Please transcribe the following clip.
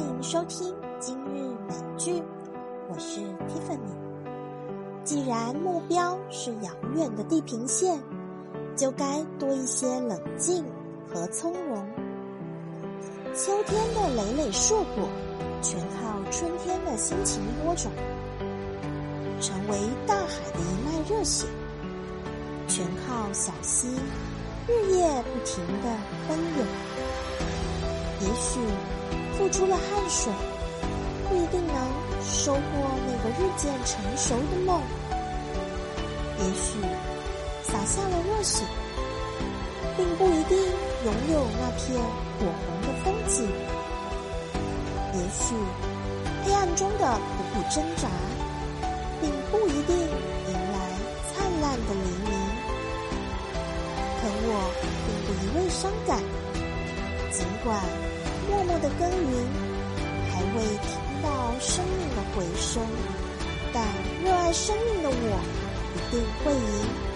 欢迎收听今日美剧，我是 Tiffany。既然目标是遥远的地平线，就该多一些冷静和从容。秋天的累累硕果，全靠春天的辛勤播种。成为大海的一脉热血，全靠小溪日夜不停的奔涌。也许付出了汗水，不一定能收获那个日渐成熟的梦；也许洒下了热血，并不一定拥有那片火红的风景；也许黑暗中的苦苦挣扎，并不一定迎来灿烂的黎明。可我并不一味伤感，尽管。的耕耘，还未听到生命的回声，但热爱生命的我，一定会赢。